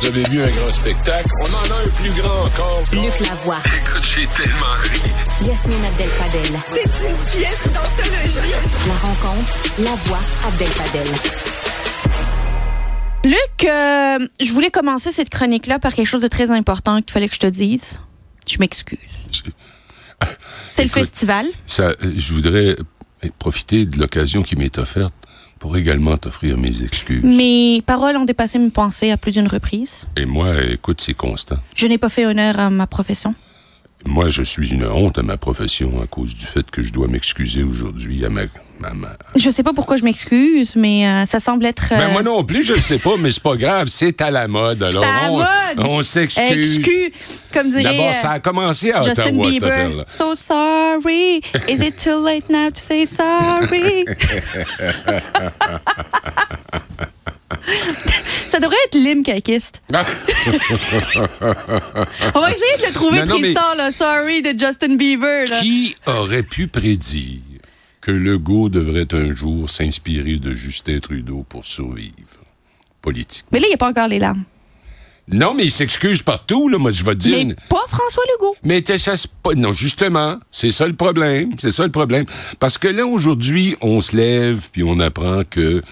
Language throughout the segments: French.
Vous avez vu un grand spectacle? On en a un plus grand encore. Luc Lavoie. Écoute, j'ai tellement ri. Yasmine Abdel-Fadel. C'est une pièce d'anthologie. La rencontre, la voix Abdel-Fadel. Luc, euh, je voulais commencer cette chronique-là par quelque chose de très important qu'il fallait que je te dise. Je m'excuse. C'est le festival. Ça, euh, je voudrais profiter de l'occasion qui m'est offerte pour également t'offrir mes excuses. Mes paroles ont dépassé mes pensées à plus d'une reprise. Et moi, écoute, c'est constant. Je n'ai pas fait honneur à ma profession. Moi, je suis une honte à ma profession à cause du fait que je dois m'excuser aujourd'hui à ma... à ma- Je sais pas pourquoi je m'excuse, mais euh, ça semble être. Ben, euh, moi non plus, je le sais pas, mais c'est pas grave, c'est à la mode. Alors, à la on, mode. on s'excuse. excuse, comme dirait D'abord, euh, ça a commencé à Justin Ottawa, Bieber. So sorry. Is it too late now to say sorry? Ça devrait être l'hymne caquiste. Ah, On va essayer de le trouver, Non, non, mais- Tristan, là. Sorry de Justin Bieber, là. Qui aurait pu prédire que Legault devrait un jour s'inspirer de Justin Trudeau pour survivre politiquement? Mais là, il n'y a pas encore les larmes. Non, mais il s'excuse partout, là. Moi, je vais te dire. Mais une- pas François Legault. Mais t'es- ça, c'est pas. Non, justement, c'est ça le problème. C'est ça le problème. Parce que là, aujourd'hui, on se lève puis on apprend que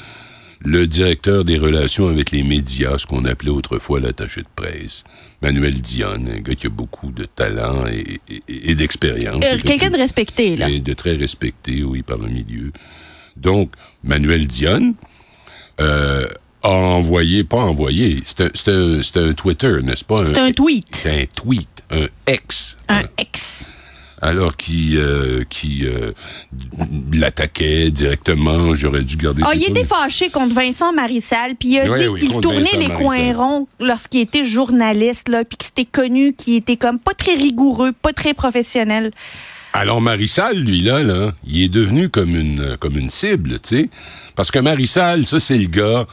le directeur des relations avec les médias, ce qu'on appelait autrefois l'attaché de presse, Manuel Dionne, un gars qui a beaucoup de talent et, et- et d'expérience. Euh, Quelqu'un de respecté, là. Et de très respecté, oui, par le milieu. Donc, Manuel Dionne euh, a envoyé, pas envoyé, c'est un, un- un Twitter, n'est-ce pas? C'est un tweet. C'est un tweet, un ex. Un ex. Alors qui, euh, qui euh, l'attaquait directement, j'aurais dû garder Ah, il était fâché contre Vincent Marissal, puis il a dit oui, qu'il tournait Vincent les coins ronds lorsqu'il était journaliste, là, puis que c'était connu qu'il était comme pas très rigoureux, pas très professionnel. Alors Marissal, lui là, là, il est devenu comme une comme une cible, tu sais, parce que Marissal, ça c'est le gars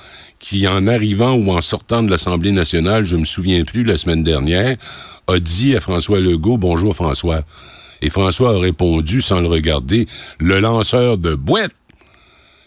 qui, en arrivant ou en sortant de l'Assemblée nationale, je me souviens plus la semaine dernière, a dit à François Legault bonjour François. Et François a répondu sans le regarder, le lanceur de boîte.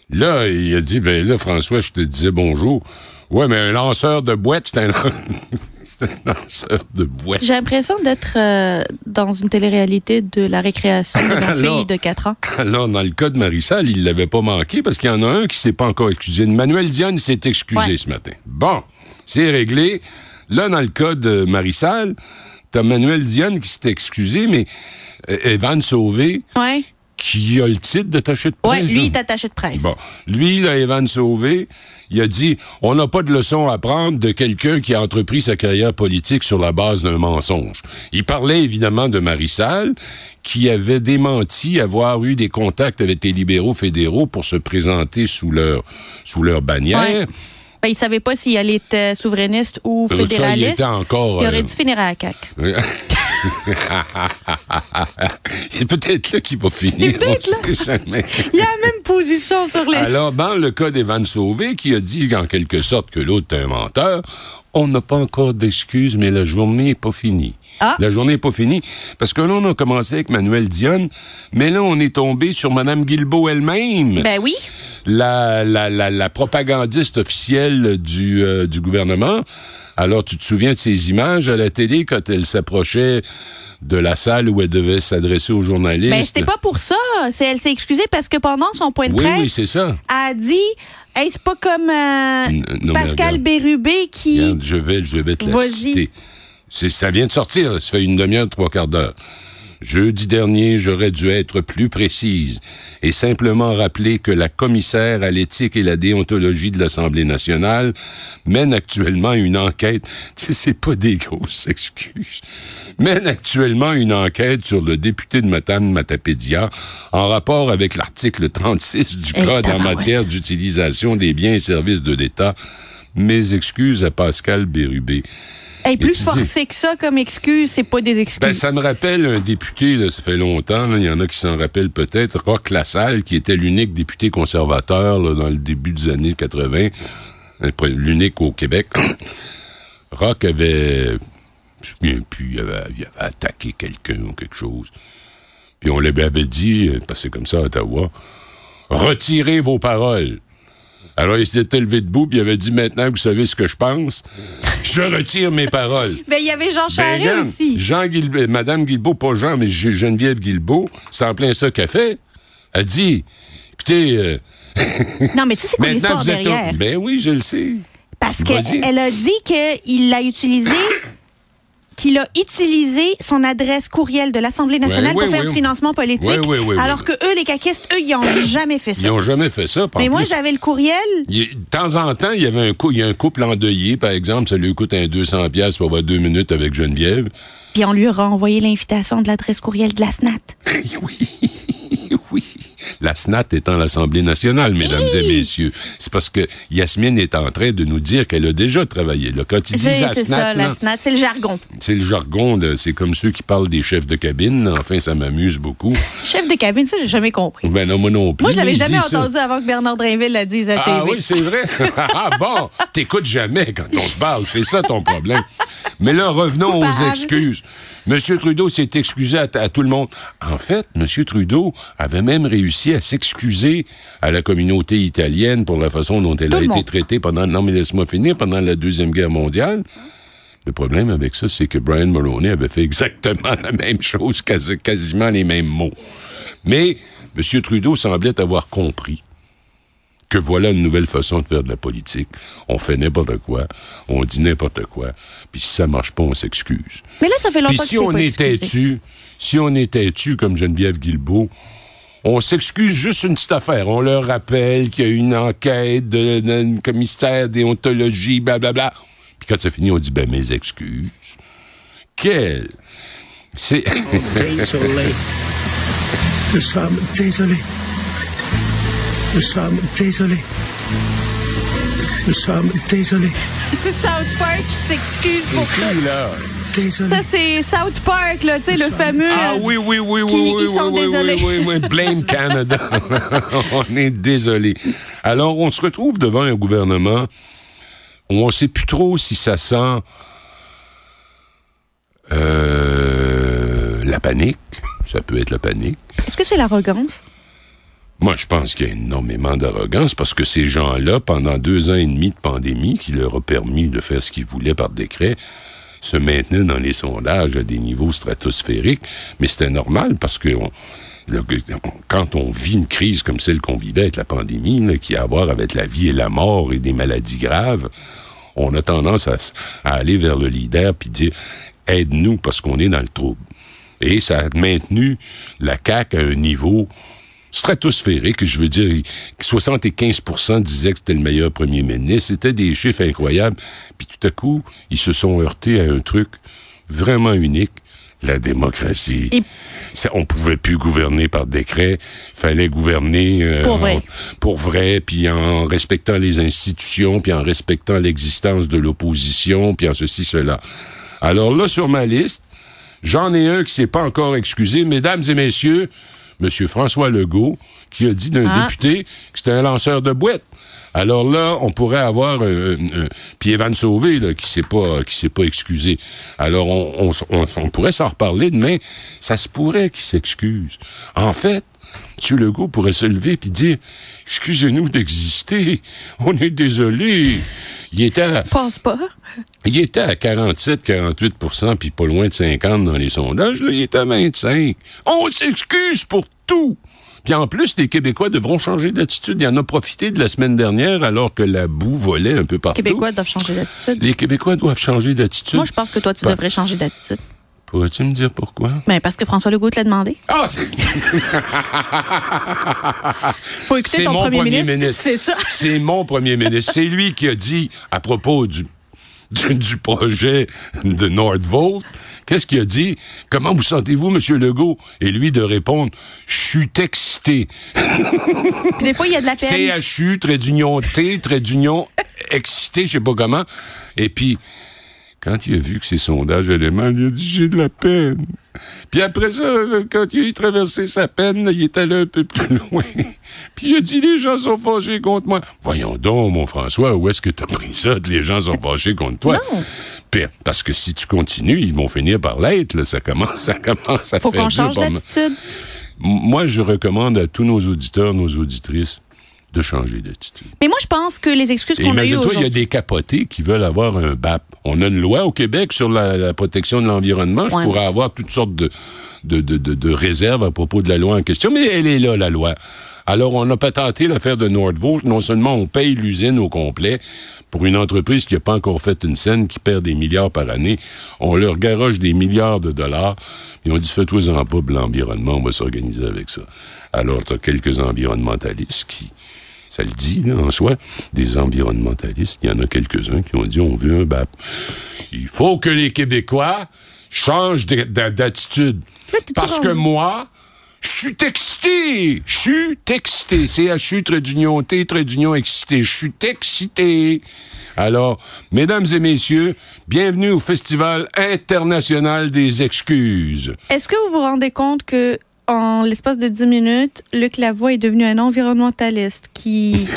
Là, il a dit ben là François, je te disais bonjour. Ouais, mais un lanceur de boîte, c'est un, lanceur de boîte. J'ai l'impression d'être euh, dans une télé-réalité de la récréation de ma Alors- fille de 4 ans. Alors, dans le cas de Marissal, il l'avait pas manqué parce qu'il y en a un qui s'est pas encore excusé. Manuel Diane s'est excusé Ouais. ce matin. Bon, c'est réglé. Là, dans le cas de Marissal, t'as Manuel Diane qui s'est excusé, mais Evan Sauvé, Ouais. qui a le titre d'attaché de presse. Ouais, lui, il est attaché de presse. Bon, lui, là, Evan Sauvé, il a dit on n'a pas de leçon à prendre de quelqu'un qui a entrepris sa carrière politique sur la base d'un mensonge. Il parlait évidemment de Marissal, qui avait démenti avoir eu des contacts avec les libéraux fédéraux pour se présenter sous leur sous leur bannière. Ouais. Ben, il savait pas s'il allait être euh, souverainiste ou Euh, ça, il fédéraliste. était encore, Il aurait euh, dû finir à la CAQ. C'est peut-être là qu'il va finir. Jamais. Il a la même position sur les... Alors, dans le cas d'Evan Sauvé, qui a dit en quelque sorte que l'autre est un menteur, on n'a pas encore d'excuses, mais la journée n'est pas finie. Ah. La journée n'est pas finie. Parce que là, on a commencé avec Manuel Dionne, mais là, on est tombé sur Mme Guilbeault elle-même, Ben oui. la, la, la, la propagandiste officielle du, euh, du gouvernement. Alors, tu te souviens de ces images à la télé quand elle s'approchait de la salle où elle devait s'adresser aux journalistes? Ben, c'était pas pour ça. C'est, elle s'est excusée parce que pendant son point de presse, oui, c'est ça. a dit hey, c'est pas comme euh, non, mais Pascal. Bérubé qui. Regarde, je vais, je vais te la citer. Ça vient de sortir, là, ça fait une demi-heure, trois quarts d'heure. Jeudi dernier, j'aurais dû être plus précise et simplement rappeler que la commissaire à l'éthique et la déontologie de l'Assemblée nationale mène actuellement une enquête. Tu sais, c'est pas des grosses excuses. Mène actuellement une enquête sur le député de Matane Matapédia en rapport avec l'article 36 du Eh, Code en matière d'utilisation des biens et services de l'État. Mes excuses à Pascal Bérubé. Hey, plus forcé que ça comme excuse, c'est pas des excuses. Ben, ça me rappelle un député, là, ça fait longtemps, il y en a qui s'en rappellent peut-être, Roch Lassalle, qui était l'unique député conservateur là, dans le début des années 80, euh, l'unique au Québec. Roch avait, je me souviens plus, il avait, il avait attaqué quelqu'un ou quelque chose. Puis on lui avait dit, euh, parce que c'est comme ça à Ottawa, retirez vos paroles. Alors, il s'était levé debout, puis il avait dit Maintenant vous savez ce que je pense, je retire mes paroles. Ben, il y avait Jean Ben, Charest aussi. Jean Guilbeault, Madame Guilbeault, pas Jean, mais Geneviève Guilbeault, c'est en plein ça qu'elle fait. Elle dit Écoutez, euh, Non, mais tu sais, c'est quoi l'histoire vous êtes. derrière? Ben oui, je le sais. Parce qu'elle a dit qu'il l'a utilisé, qu'il a utilisé son adresse courriel de l'Assemblée nationale pour faire oui. du financement politique. Alors que eux, les caquistes, eux, ils n'ont jamais fait Ils ça. n'ont jamais fait ça. Mais moi, j'avais le courriel. il de temps en temps, il y avait un, cou- il y a un couple endeuillé, par exemple, ça lui coûte un 200$ piastres pour avoir deux minutes avec Geneviève. Puis on lui a renvoyé l'invitation de l'adresse courriel de la SNAT. oui, oui. La SNAT étant l'Assemblée nationale, mesdames et messieurs. C'est parce que Yasmine est en train de nous dire qu'elle a déjà travaillé. Là. Quand ils disent C'est la c'est SNAT, ça, la là, SNAT, c'est le jargon. c'est le jargon, de- c'est comme ceux qui parlent des chefs de cabine. Enfin, ça m'amuse beaucoup. Chef de cabine, ça, j'ai jamais compris. Ben non, moi non plus. Moi, je l'avais jamais ça. entendu avant que Bernard Drinville la dise à Ah TV. oui, c'est vrai. ah bon, t'écoutes jamais quand on se parle. C'est ça ton problème. Mais là, revenons aux excuses. Monsieur Trudeau s'est excusé à, à tout le monde. En fait, Monsieur Trudeau avait même réussi à s'excuser à la communauté italienne pour la façon dont elle Tout a été traitée pendant, non mais laisse-moi finir, pendant la Deuxième Guerre mondiale. Le problème avec ça, c'est que Brian Mulroney avait fait exactement la même chose, quasi- quasiment les mêmes mots. Mais M. Trudeau semblait avoir compris que voilà une nouvelle façon de faire de la politique. On fait n'importe quoi, on dit n'importe quoi, puis si ça marche pas, on s'excuse. Mais là, ça fait longtemps Puis que si c'est on pas est têtu, si on est têtu comme Geneviève Guilbeault, on s'excuse juste une petite affaire. On leur rappelle qu'il y a une enquête de- d'un commissaire déontologie, blablabla. Puis quand ça finit, on dit, ben, mes excuses. Quel... C'est... Désolé. Nous sommes désolés. Nous sommes désolés. Nous sommes désolés. C'est South Park qui s'excuse pour ça. qui, là? Désolés. Ça, c'est South Park, là, tu sais, le fameux. Ah oui, oui, oui, oui, Qui- oui, ils oui, sont oui, désolés. oui, oui, oui, blame Canada. on est désolé. Alors, on se retrouve devant un gouvernement où on ne sait plus trop si ça sent euh, la panique. Ça peut être la panique. Est-ce que c'est l'arrogance? Moi, je pense qu'il y a énormément d'arrogance parce que ces gens-là, pendant deux ans et demi de pandémie, qui leur a permis de faire ce qu'ils voulaient par décret, se maintenaient dans les sondages à des niveaux stratosphériques. Mais c'était normal parce que quand on vit une crise comme celle qu'on vivait avec la pandémie, qui a à voir avec la vie et la mort et des maladies graves, on a tendance à aller vers le leader puis dire aide-nous parce qu'on est dans le trouble. Et ça a maintenu la CAQ à un niveau stratosphérique, je veux dire, 75% disaient que c'était le meilleur premier ministre. C'était des chiffres incroyables. Puis tout à coup, ils se sont heurtés à un truc vraiment unique, la démocratie. Et- Ça, on pouvait plus gouverner par décret, fallait gouverner euh, Pour vrai. en- pour vrai, puis en respectant les institutions, puis en respectant l'existence de l'opposition, puis en ceci, cela. Alors là, sur ma liste, J'en ai un qui s'est pas encore excusé. Mesdames et messieurs, M. François Legault, qui a dit d'un Ah. député que c'était un lanceur de boîte. Alors là, on pourrait avoir un, un- un- puis Evan Sauvé là, qui s'est pas qui s'est pas excusé. Alors on, on pourrait s'en reparler demain. Ça se pourrait qu'il s'excuse. En fait, M. Legault pourrait se lever puis dire excusez-nous d'exister. On est désolé. Il était à, Pense pas. il était à 47-48% puis pas loin de 50 dans les sondages. Là, il est à 25 On s'excuse pour tout. Puis en plus, les Québécois devront changer d'attitude. Il en a profité de la semaine dernière alors que la boue volait un peu partout. Québécois doivent changer d'attitude? Les Québécois doivent changer d'attitude. Moi, je pense que toi, tu Ben- devrais changer d'attitude. Pourrais-tu me dire pourquoi? Ben, parce que François Legault te l'a demandé. Ah, c'est... Faut écouter ton mon premier, premier ministre. ministre. C'est ça. C'est mon premier ministre. C'est lui qui a dit, à propos du, du, du projet de Nordvolt, qu'est-ce qu'il a dit? Comment vous sentez-vous, M. Legault? Et lui de répondre, je suis excité. Des fois, il y a de la peine. CHU, trait d'union T, trait d'union excité, je sais pas comment. Et puis, quand il a vu que ses sondages allaient mal, il a dit j'ai de la peine. Puis après ça, quand il a traversé sa peine, il est allé un peu plus loin. Puis il a dit les gens sont fâchés contre moi. Voyons donc, mon François, où est-ce que t'as pris ça? Les gens sont fâchés contre toi? Non. Parce que si tu continues, ils vont finir par l'être. Ça commence, ça commence à Faut qu'on change d'attitude. Moi, je recommande à tous nos auditeurs, nos auditrices, de changer d'attitude. Mais moi, je pense que les excuses qu'on a eues Imagine-toi, il y a aujourd'hui. des capotés qui veulent avoir un BAP. On a une loi au Québec sur la, la protection de l'environnement. Je pourrais mais- avoir toutes sortes de, de, de, de- de réserves à propos de la loi en question, mais elle est là, la loi. Alors, on n'a pas tenté l'affaire de Nordvaux. Non seulement on paye l'usine au complet pour une entreprise qui n'a pas encore fait une scène, qui perd des milliards par année. On leur garoche des milliards de dollars. Ils ont dit, fais-toi-en pas, l'environnement, on va s'organiser avec ça. Alors, tu as quelques environnementalistes qui, ça le dit, là, en soi, des environnementalistes. Il y en a quelques-uns qui ont dit on veut un BAP. Il faut que les Québécois changent de- de- d'attitude. Parce que moi, je suis excité. Je suis excité. C-H-U, trait d'union, T, trait d'union, excité. Je suis excité. Alors, mesdames et messieurs, bienvenue au Festival international des excuses. Est-ce que vous vous rendez compte que en l'espace de 10 minutes, Luc Lavoie est devenu un environnementaliste qui,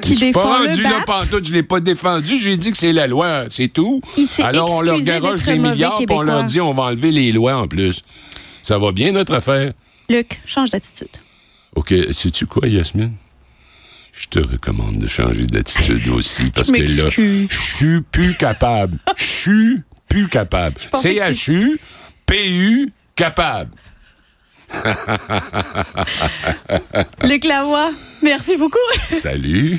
qui Je suis pas défend rendu le là BAP? pantoute, je l'ai pas défendu, j'ai dit que c'est la loi, c'est tout. Il Alors on leur garoche des milliards, puis on leur dit on va enlever les lois en plus. Ça va bien notre affaire? Luc, change d'attitude. OK, sais-tu quoi, Yasmine? Je te recommande de changer d'attitude aussi, parce que là, je suis plus capable. Je suis plus capable. C-H-U, P-U, capable. Luc Lavoie, merci beaucoup. Salut.